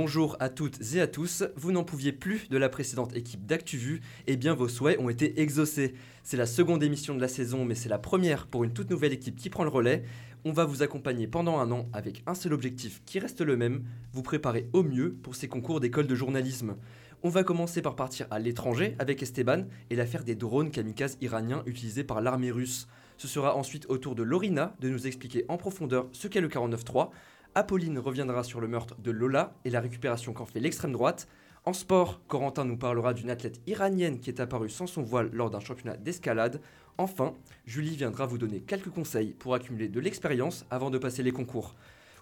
Bonjour à toutes et à tous. Vous n'en pouviez plus de la précédente équipe d'ActuVu, et eh bien vos souhaits ont été exaucés. C'est la seconde émission de la saison, mais c'est la première pour une toute nouvelle équipe qui prend le relais. On va vous accompagner pendant un an avec un seul objectif qui reste le même, vous préparer au mieux pour ces concours d'école de journalisme. On va commencer par partir à l'étranger avec Esteban et l'affaire des drones kamikazes iraniens utilisés par l'armée russe. Ce sera ensuite au tour de Lorina de nous expliquer en profondeur ce qu'est le 49.3. Apolline reviendra sur le meurtre de Lola et la récupération qu'en fait l'extrême droite. En sport, Corentin nous parlera d'une athlète iranienne qui est apparue sans son voile lors d'un championnat d'escalade. Enfin, Julie viendra vous donner quelques conseils pour accumuler de l'expérience avant de passer les concours.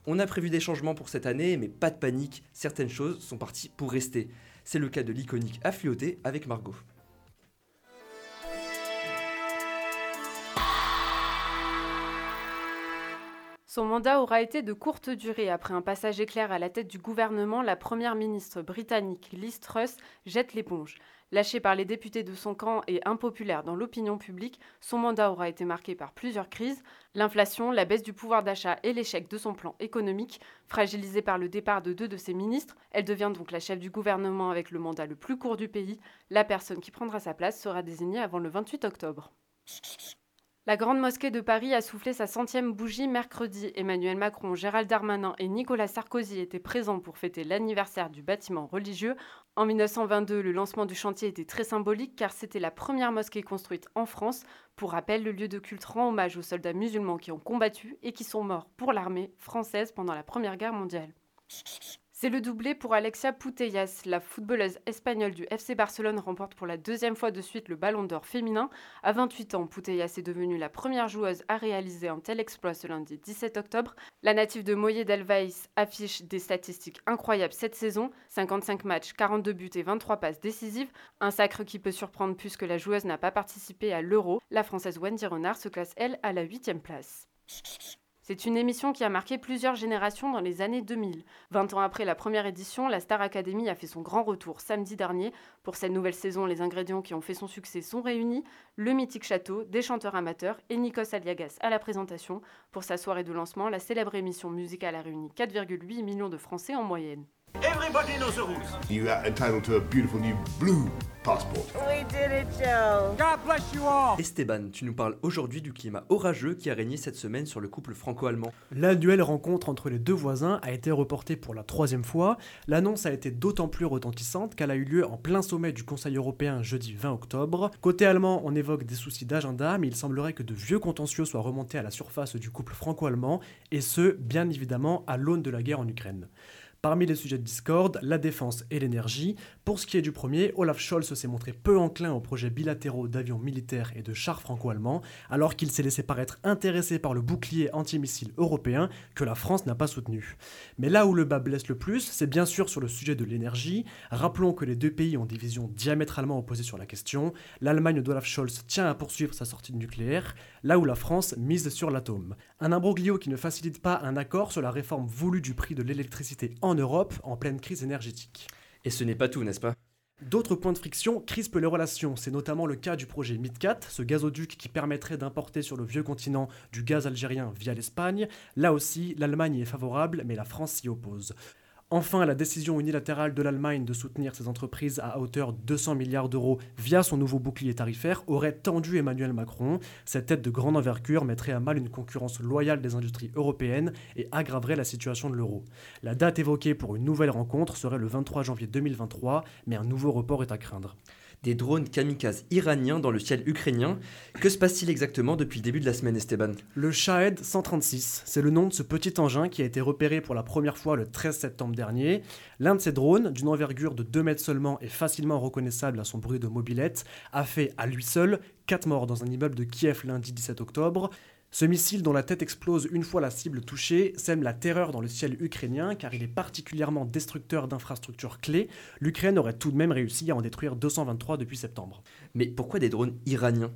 On a prévu des changements pour cette année, mais pas de panique, certaines choses sont parties pour rester. C'est le cas de l'iconique Affluoté avec Margot. Son mandat aura été de courte durée. Après un passage éclair à la tête du gouvernement, la première ministre britannique Liz Truss jette l'éponge. Lâché par les députés de son camp et impopulaire dans l'opinion publique, son mandat aura été marqué par plusieurs crises l'inflation, la baisse du pouvoir d'achat et l'échec de son plan économique. Fragilisée par le départ de deux de ses ministres, elle devient donc la chef du gouvernement avec le mandat le plus court du pays. La personne qui prendra sa place sera désignée avant le 28 octobre. La Grande Mosquée de Paris a soufflé sa centième bougie mercredi. Emmanuel Macron, Gérald Darmanin et Nicolas Sarkozy étaient présents pour fêter l'anniversaire du bâtiment religieux. En 1922, le lancement du chantier était très symbolique car c'était la première mosquée construite en France. Pour rappel, le lieu de culte rend hommage aux soldats musulmans qui ont combattu et qui sont morts pour l'armée française pendant la Première Guerre mondiale. C'est le doublé pour Alexia Putellas. La footballeuse espagnole du FC Barcelone remporte pour la deuxième fois de suite le Ballon d'Or féminin. À 28 ans, Putellas est devenue la première joueuse à réaliser un tel exploit ce lundi 17 octobre. La native de Moyer d'Alvaïs affiche des statistiques incroyables cette saison 55 matchs, 42 buts et 23 passes décisives. Un sacre qui peut surprendre puisque la joueuse n'a pas participé à l'Euro. La française Wendy Renard se classe, elle, à la 8 place. C'est une émission qui a marqué plusieurs générations dans les années 2000. 20 ans après la première édition, la Star Academy a fait son grand retour samedi dernier. Pour cette nouvelle saison, les ingrédients qui ont fait son succès sont réunis le mythique château, des chanteurs amateurs et Nikos Aliagas à la présentation. Pour sa soirée de lancement, la célèbre émission musicale a réuni 4,8 millions de Français en moyenne. Everybody knows the rules. You are entitled to a beautiful new blue passport. We did it, Joe. God bless you all. Esteban, tu nous parles aujourd'hui du climat orageux qui a régné cette semaine sur le couple franco-allemand. L'annuelle rencontre entre les deux voisins a été reportée pour la troisième fois. L'annonce a été d'autant plus retentissante qu'elle a eu lieu en plein sommet du Conseil européen jeudi 20 octobre. Côté allemand, on évoque des soucis d'agenda, mais il semblerait que de vieux contentieux soient remontés à la surface du couple franco-allemand, et ce, bien évidemment, à l'aune de la guerre en Ukraine. Parmi les sujets de discorde, la défense et l'énergie. Pour ce qui est du premier, Olaf Scholz s'est montré peu enclin aux projets bilatéraux d'avions militaires et de chars franco-allemands, alors qu'il s'est laissé paraître intéressé par le bouclier antimissile européen que la France n'a pas soutenu. Mais là où le bas blesse le plus, c'est bien sûr sur le sujet de l'énergie. Rappelons que les deux pays ont des visions diamétralement opposées sur la question. L'Allemagne d'Olaf Scholz tient à poursuivre sa sortie de nucléaire, là où la France mise sur l'atome. Un imbroglio qui ne facilite pas un accord sur la réforme voulue du prix de l'électricité en Europe en pleine crise énergétique. Et ce n'est pas tout, n'est-ce pas? D'autres points de friction crispent les relations. C'est notamment le cas du projet MidCat, ce gazoduc qui permettrait d'importer sur le vieux continent du gaz algérien via l'Espagne. Là aussi, l'Allemagne est favorable, mais la France s'y oppose. Enfin, la décision unilatérale de l'Allemagne de soutenir ses entreprises à hauteur de 200 milliards d'euros via son nouveau bouclier tarifaire aurait tendu Emmanuel Macron. Cette aide de grande envergure mettrait à mal une concurrence loyale des industries européennes et aggraverait la situation de l'euro. La date évoquée pour une nouvelle rencontre serait le 23 janvier 2023, mais un nouveau report est à craindre des drones kamikazes iraniens dans le ciel ukrainien. Que se passe-t-il exactement depuis le début de la semaine, Esteban? Le Shahed 136, c'est le nom de ce petit engin qui a été repéré pour la première fois le 13 septembre dernier. L'un de ces drones, d'une envergure de 2 mètres seulement et facilement reconnaissable à son bruit de mobilette, a fait à lui seul 4 morts dans un immeuble de Kiev lundi 17 octobre. Ce missile dont la tête explose une fois la cible touchée sème la terreur dans le ciel ukrainien car il est particulièrement destructeur d'infrastructures clés. L'Ukraine aurait tout de même réussi à en détruire 223 depuis septembre. Mais pourquoi des drones iraniens?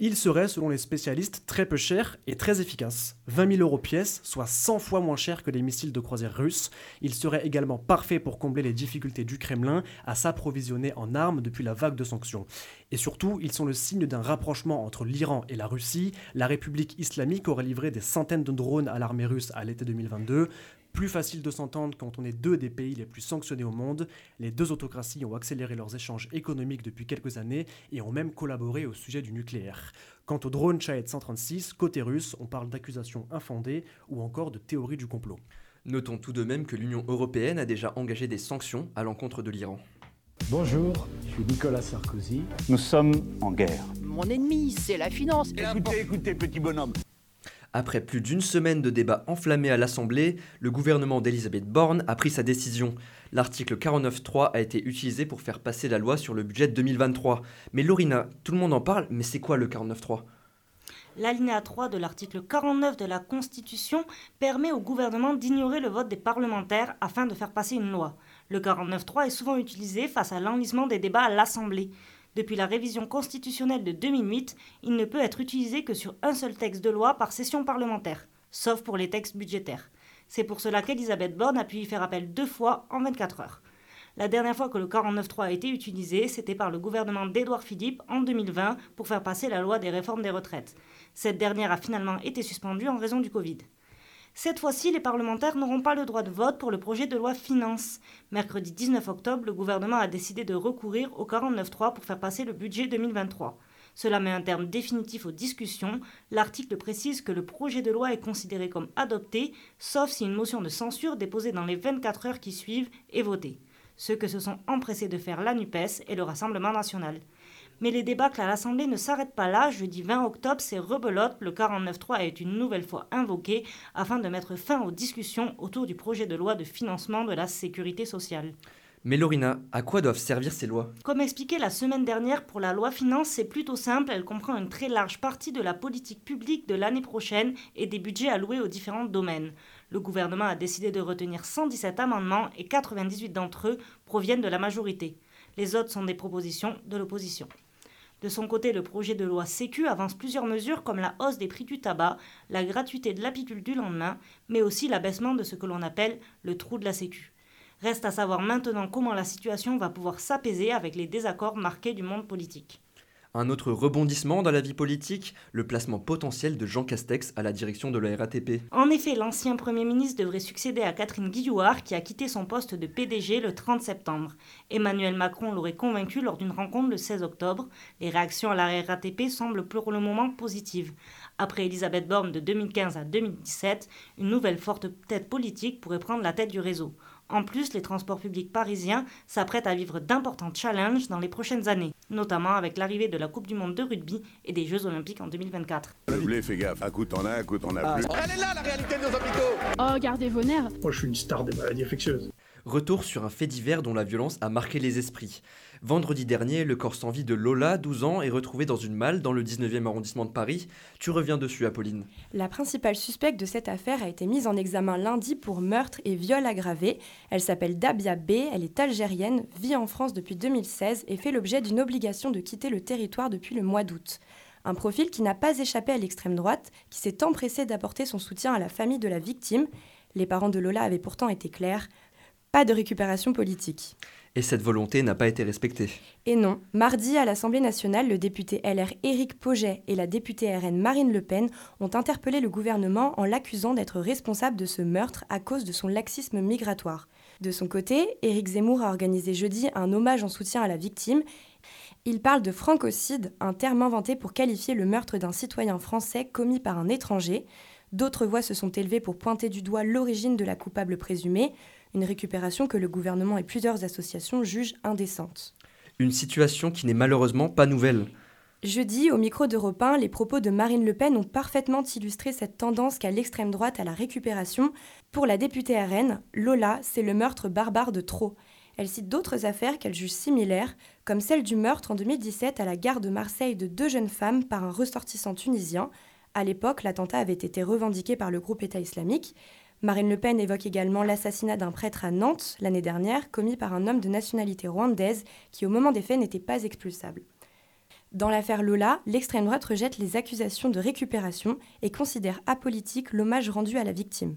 Il serait, selon les spécialistes, très peu cher et très efficace. 20 000 euros pièce, soit 100 fois moins cher que les missiles de croisière russes. Il serait également parfait pour combler les difficultés du Kremlin à s'approvisionner en armes depuis la vague de sanctions. Et surtout, ils sont le signe d'un rapprochement entre l'Iran et la Russie. La République islamique aurait livré des centaines de drones à l'armée russe à l'été 2022. Plus facile de s'entendre quand on est deux des pays les plus sanctionnés au monde. Les deux autocraties ont accéléré leurs échanges économiques depuis quelques années et ont même collaboré au sujet du nucléaire. Quant au drone Shahed 136, côté russe, on parle d'accusations infondées ou encore de théorie du complot. Notons tout de même que l'Union européenne a déjà engagé des sanctions à l'encontre de l'Iran. Bonjour, je suis Nicolas Sarkozy. Nous sommes en guerre. Mon ennemi, c'est la finance. Écoutez, écoutez, petit bonhomme. Après plus d'une semaine de débats enflammés à l'Assemblée, le gouvernement d'Elisabeth Borne a pris sa décision. L'article 49.3 a été utilisé pour faire passer la loi sur le budget 2023. Mais Lorina, tout le monde en parle, mais c'est quoi le 49.3 L'alinéa 3 de l'article 49 de la Constitution permet au gouvernement d'ignorer le vote des parlementaires afin de faire passer une loi. Le 49.3 est souvent utilisé face à l'enlisement des débats à l'Assemblée. Depuis la révision constitutionnelle de 2008, il ne peut être utilisé que sur un seul texte de loi par session parlementaire, sauf pour les textes budgétaires. C'est pour cela qu'Elisabeth Borne a pu y faire appel deux fois en 24 heures. La dernière fois que le 49.3 a été utilisé, c'était par le gouvernement d'Édouard Philippe en 2020 pour faire passer la loi des réformes des retraites. Cette dernière a finalement été suspendue en raison du Covid. Cette fois-ci, les parlementaires n'auront pas le droit de vote pour le projet de loi finance. Mercredi 19 octobre, le gouvernement a décidé de recourir au 49.3 pour faire passer le budget 2023. Cela met un terme définitif aux discussions. L'article précise que le projet de loi est considéré comme adopté, sauf si une motion de censure déposée dans les 24 heures qui suivent est votée. Ce que se sont empressés de faire la NUPES et le Rassemblement national. Mais les débats à l'Assemblée ne s'arrêtent pas là. Jeudi 20 octobre, c'est rebelote. Le 49.3 est une nouvelle fois invoqué afin de mettre fin aux discussions autour du projet de loi de financement de la sécurité sociale. Mais Lorina, à quoi doivent servir ces lois? Comme expliqué la semaine dernière pour la loi finance, c'est plutôt simple, elle comprend une très large partie de la politique publique de l'année prochaine et des budgets alloués aux différents domaines. Le gouvernement a décidé de retenir 117 amendements et 98 d'entre eux proviennent de la majorité. Les autres sont des propositions de l'opposition. De son côté, le projet de loi Sécu avance plusieurs mesures comme la hausse des prix du tabac, la gratuité de l'apicule du lendemain, mais aussi l'abaissement de ce que l'on appelle le trou de la Sécu. Reste à savoir maintenant comment la situation va pouvoir s'apaiser avec les désaccords marqués du monde politique. Un autre rebondissement dans la vie politique, le placement potentiel de Jean Castex à la direction de la RATP. En effet, l'ancien Premier ministre devrait succéder à Catherine Guillouard qui a quitté son poste de PDG le 30 septembre. Emmanuel Macron l'aurait convaincu lors d'une rencontre le 16 octobre. Les réactions à la RATP semblent pour le moment positives. Après Elisabeth Borne de 2015 à 2017, une nouvelle forte tête politique pourrait prendre la tête du réseau. En plus, les transports publics parisiens s'apprêtent à vivre d'importants challenges dans les prochaines années, notamment avec l'arrivée de la Coupe du Monde de rugby et des Jeux Olympiques en 2024. Le blé, fais gaffe, un coup t'en as, un coup t'en as plus. Elle est là la réalité de nos hôpitaux Oh, gardez vos nerfs Moi je suis une star des maladies infectieuses. Retour sur un fait divers dont la violence a marqué les esprits. Vendredi dernier, le corps sans vie de Lola, 12 ans, est retrouvé dans une malle dans le 19e arrondissement de Paris. Tu reviens dessus, Apolline. La principale suspecte de cette affaire a été mise en examen lundi pour meurtre et viol aggravé. Elle s'appelle Dabia B, elle est algérienne, vit en France depuis 2016 et fait l'objet d'une obligation de quitter le territoire depuis le mois d'août. Un profil qui n'a pas échappé à l'extrême droite, qui s'est empressé d'apporter son soutien à la famille de la victime. Les parents de Lola avaient pourtant été clairs. Pas de récupération politique. Et cette volonté n'a pas été respectée. Et non, mardi à l'Assemblée nationale, le député LR Éric Poget et la députée RN Marine Le Pen ont interpellé le gouvernement en l'accusant d'être responsable de ce meurtre à cause de son laxisme migratoire. De son côté, Éric Zemmour a organisé jeudi un hommage en soutien à la victime. Il parle de francocide, un terme inventé pour qualifier le meurtre d'un citoyen français commis par un étranger. D'autres voix se sont élevées pour pointer du doigt l'origine de la coupable présumée, une récupération que le gouvernement et plusieurs associations jugent indécente. Une situation qui n'est malheureusement pas nouvelle. Jeudi, au micro d'Europe 1, les propos de Marine Le Pen ont parfaitement illustré cette tendance qu'a l'extrême droite à la récupération. Pour la députée RN, Lola, c'est le meurtre barbare de trop. Elle cite d'autres affaires qu'elle juge similaires, comme celle du meurtre en 2017 à la gare de Marseille de deux jeunes femmes par un ressortissant tunisien. À l'époque, l'attentat avait été revendiqué par le groupe État islamique. Marine Le Pen évoque également l'assassinat d'un prêtre à Nantes l'année dernière, commis par un homme de nationalité rwandaise qui, au moment des faits, n'était pas expulsable. Dans l'affaire Lola, l'extrême droite rejette les accusations de récupération et considère apolitique l'hommage rendu à la victime.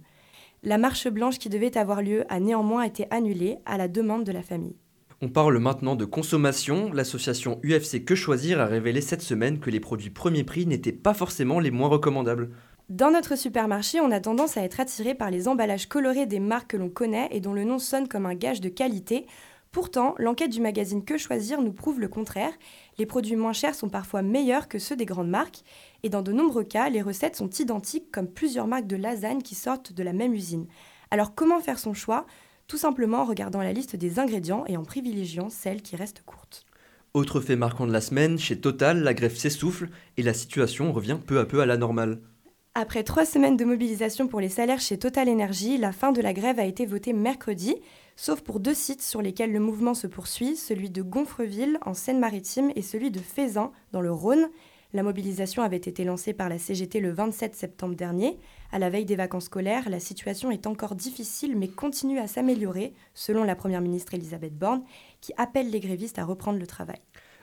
La marche blanche qui devait avoir lieu a néanmoins été annulée à la demande de la famille. On parle maintenant de consommation. L'association UFC Que Choisir a révélé cette semaine que les produits premier prix n'étaient pas forcément les moins recommandables. Dans notre supermarché, on a tendance à être attiré par les emballages colorés des marques que l'on connaît et dont le nom sonne comme un gage de qualité. Pourtant, l'enquête du magazine Que choisir nous prouve le contraire. Les produits moins chers sont parfois meilleurs que ceux des grandes marques et dans de nombreux cas, les recettes sont identiques comme plusieurs marques de lasagne qui sortent de la même usine. Alors comment faire son choix? Tout simplement en regardant la liste des ingrédients et en privilégiant celles qui restent courtes. Autre fait marquant de la semaine, chez Total, la grève s'essouffle et la situation revient peu à peu à la normale. Après trois semaines de mobilisation pour les salaires chez Total Energy, la fin de la grève a été votée mercredi, sauf pour deux sites sur lesquels le mouvement se poursuit, celui de Gonfreville en Seine-Maritime et celui de Faisan dans le Rhône. La mobilisation avait été lancée par la CGT le 27 septembre dernier. À la veille des vacances scolaires, la situation est encore difficile mais continue à s'améliorer, selon la Première ministre Elisabeth Borne, qui appelle les grévistes à reprendre le travail.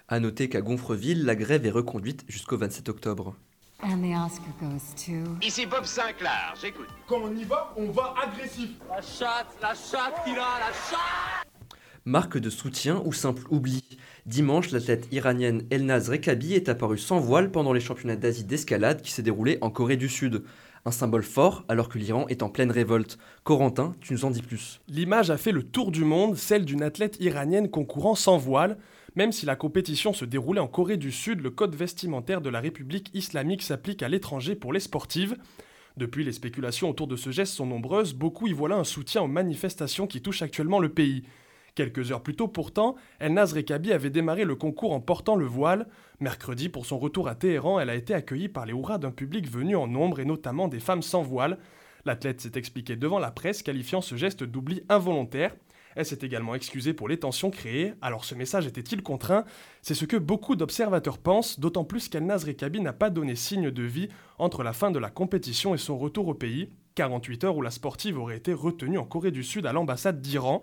A noter qu'à Gonfreville, la grève est reconduite jusqu'au 27 octobre. Ici Bob Sinclair, j'écoute. Quand on y va, on va agressif. La chatte, la chatte qu'il a, la chatte Marque de soutien ou simple oubli Dimanche, l'athlète iranienne Elnaz Rekabi est apparue sans voile pendant les championnats d'Asie d'escalade qui s'est déroulé en Corée du Sud. Un symbole fort alors que l'Iran est en pleine révolte. Corentin, tu nous en dis plus. L'image a fait le tour du monde, celle d'une athlète iranienne concourant sans voile. Même si la compétition se déroulait en Corée du Sud, le code vestimentaire de la République islamique s'applique à l'étranger pour les sportives. Depuis, les spéculations autour de ce geste sont nombreuses, beaucoup y voient un soutien aux manifestations qui touchent actuellement le pays. Quelques heures plus tôt pourtant, Elnaz Rekabi avait démarré le concours en portant le voile. Mercredi, pour son retour à Téhéran, elle a été accueillie par les hurrahs d'un public venu en nombre et notamment des femmes sans voile. L'athlète s'est expliquée devant la presse, qualifiant ce geste d'oubli involontaire. Elle s'est également excusée pour les tensions créées. Alors ce message était-il contraint? C'est ce que beaucoup d'observateurs pensent, d'autant plus qu'Elnaz Rekabi n'a pas donné signe de vie entre la fin de la compétition et son retour au pays. 48 heures où la sportive aurait été retenue en Corée du Sud à l'ambassade d'Iran.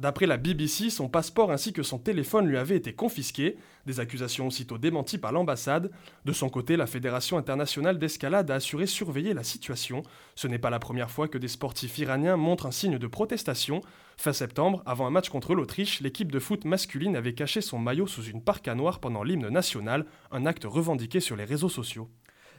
D'après la BBC, son passeport ainsi que son téléphone lui avaient été confisqués, des accusations aussitôt démenties par l'ambassade. De son côté, la Fédération internationale d'escalade a assuré surveiller la situation. Ce n'est pas la première fois que des sportifs iraniens montrent un signe de protestation. Fin septembre, avant un match contre l'Autriche, l'équipe de foot masculine avait caché son maillot sous une parka noire pendant l'hymne national, un acte revendiqué sur les réseaux sociaux.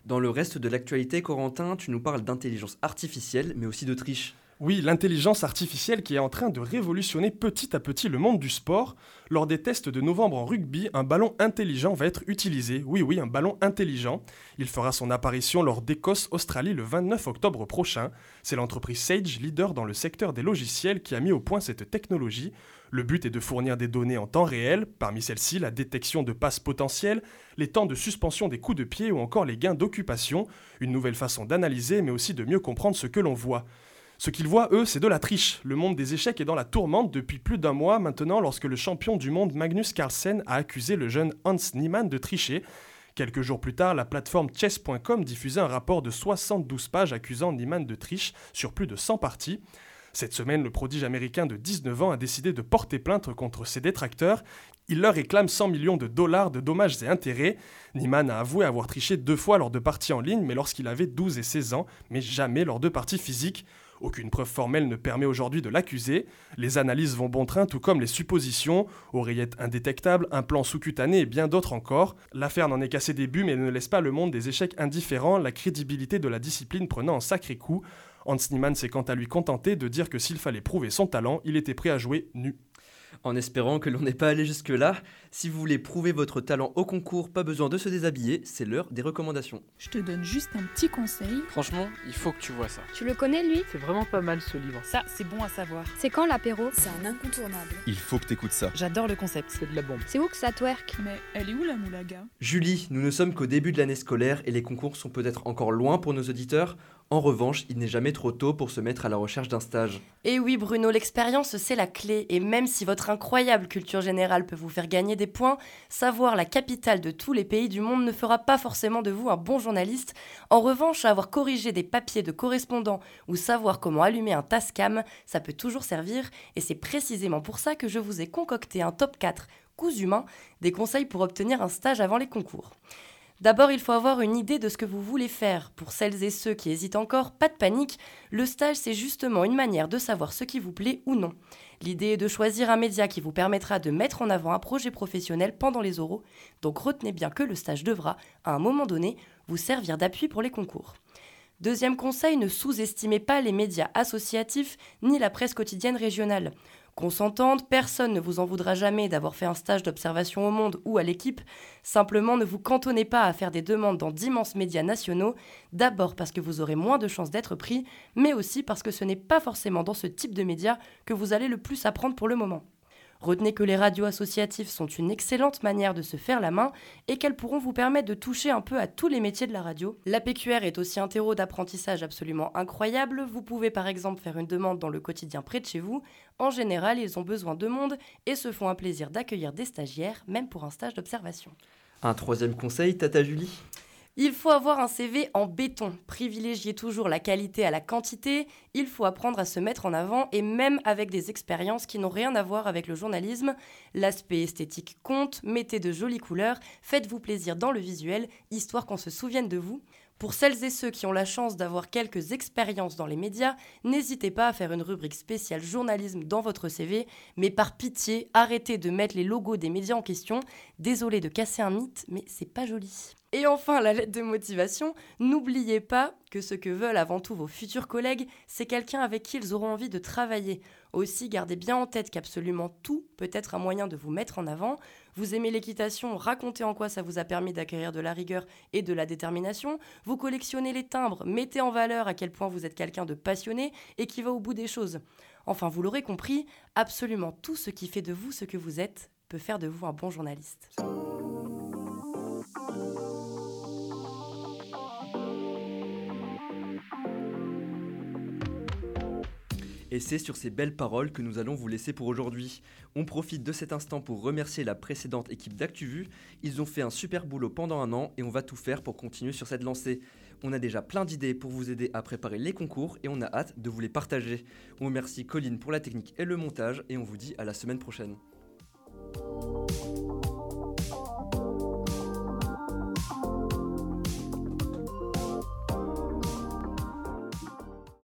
Dans le reste de l'actualité, Corentin, tu nous parles d'intelligence artificielle, mais aussi d'Autriche. Oui, l'intelligence artificielle qui est en train de révolutionner petit à petit le monde du sport. Lors des tests de novembre en rugby, un ballon intelligent va être utilisé. Oui, oui, un ballon intelligent. Il fera son apparition lors d'Écosse-Australie le 29 octobre prochain. C'est l'entreprise Sage, leader dans le secteur des logiciels, qui a mis au point cette technologie. Le but est de fournir des données en temps réel, parmi celles-ci la détection de passes potentielles, les temps de suspension des coups de pied ou encore les gains d'occupation, une nouvelle façon d'analyser mais aussi de mieux comprendre ce que l'on voit. Ce qu'ils voient, eux, c'est de la triche. Le monde des échecs est dans la tourmente depuis plus d'un mois maintenant lorsque le champion du monde Magnus Carlsen a accusé le jeune Hans Niemann de tricher. Quelques jours plus tard, la plateforme chess.com diffusait un rapport de 72 pages accusant Niemann de triche sur plus de 100 parties. Cette semaine, le prodige américain de 19 ans a décidé de porter plainte contre ses détracteurs. Il leur réclame 100 millions de dollars de dommages et intérêts. Niemann a avoué avoir triché deux fois lors de parties en ligne, mais lorsqu'il avait 12 et 16 ans, mais jamais lors de parties physiques. Aucune preuve formelle ne permet aujourd'hui de l'accuser. Les analyses vont bon train, tout comme les suppositions, oreillettes indétectables, implants sous-cutanés et bien d'autres encore. L'affaire n'en est qu'à ses débuts, mais ne laisse pas le monde des échecs indifférents, la crédibilité de la discipline prenant un sacré coup. Hans Niemann s'est quant à lui contenté de dire que s'il fallait prouver son talent, il était prêt à jouer nu en espérant que l'on n'ait pas allé jusque-là. Si vous voulez prouver votre talent au concours, pas besoin de se déshabiller, c'est l'heure des recommandations. Je te donne juste un petit conseil. Franchement, il faut que tu vois ça. Tu le connais lui? C'est vraiment pas mal ce livre. Ça, c'est bon à savoir. C'est quand l'apéro? C'est un incontournable. Il faut que t'écoutes ça. J'adore le concept. C'est de la bombe. C'est où que ça twerk? Mais elle est où la moulaga? Julie, nous ne sommes qu'au début de l'année scolaire et les concours sont peut-être encore loin pour nos auditeurs. En revanche, il n'est jamais trop tôt pour se mettre à la recherche d'un stage. Et oui Bruno, l'expérience c'est la clé et même si votre incroyable culture générale peut vous faire gagner des points, savoir la capitale de tous les pays du monde ne fera pas forcément de vous un bon journaliste. En revanche, avoir corrigé des papiers de correspondants ou savoir comment allumer un Tascam, ça peut toujours servir et c'est précisément pour ça que je vous ai concocté un top 4 coups humains, des conseils pour obtenir un stage avant les concours. D'abord, il faut avoir une idée de ce que vous voulez faire. Pour celles et ceux qui hésitent encore, pas de panique, le stage c'est justement une manière de savoir ce qui vous plaît ou non. L'idée est de choisir un média qui vous permettra de mettre en avant un projet professionnel pendant les oraux, donc retenez bien que le stage devra, à un moment donné, vous servir d'appui pour les concours. Deuxième conseil, ne sous-estimez pas les médias associatifs ni la presse quotidienne régionale. Qu'on s'entende, personne ne vous en voudra jamais d'avoir fait un stage d'observation au monde ou à l'équipe. Simplement, ne vous cantonnez pas à faire des demandes dans d'immenses médias nationaux, d'abord parce que vous aurez moins de chances d'être pris, mais aussi parce que ce n'est pas forcément dans ce type de médias que vous allez le plus apprendre pour le moment. Retenez que les radios associatives sont une excellente manière de se faire la main et qu'elles pourront vous permettre de toucher un peu à tous les métiers de la radio. La PQR est aussi un terreau d'apprentissage absolument incroyable. Vous pouvez par exemple faire une demande dans le quotidien près de chez vous. En général, ils ont besoin de monde et se font un plaisir d'accueillir des stagiaires, même pour un stage d'observation. Un troisième conseil, Tata Julie? Il faut avoir un CV en béton, privilégier toujours la qualité à la quantité, il faut apprendre à se mettre en avant et même avec des expériences qui n'ont rien à voir avec le journalisme. L'aspect esthétique compte, mettez de jolies couleurs, faites-vous plaisir dans le visuel, histoire qu'on se souvienne de vous. Pour celles et ceux qui ont la chance d'avoir quelques expériences dans les médias, n'hésitez pas à faire une rubrique spéciale journalisme dans votre CV, mais par pitié, arrêtez de mettre les logos des médias en question. Désolé de casser un mythe, mais c'est pas joli. Et enfin, la lettre de motivation, n'oubliez pas que ce que veulent avant tout vos futurs collègues, c'est quelqu'un avec qui ils auront envie de travailler. Aussi, gardez bien en tête qu'absolument tout peut être un moyen de vous mettre en avant. Vous aimez l'équitation, racontez en quoi ça vous a permis d'acquérir de la rigueur et de la détermination. Vous collectionnez les timbres, mettez en valeur à quel point vous êtes quelqu'un de passionné et qui va au bout des choses. Enfin, vous l'aurez compris, absolument tout ce qui fait de vous ce que vous êtes peut faire de vous un bon journaliste. Et c'est sur ces belles paroles que nous allons vous laisser pour aujourd'hui. On profite de cet instant pour remercier la précédente équipe d'ActuVu. Ils ont fait un super boulot pendant un an et on va tout faire pour continuer sur cette lancée. On a déjà plein d'idées pour vous aider à préparer les concours et on a hâte de vous les partager. On remercie Colline pour la technique et le montage et on vous dit à la semaine prochaine.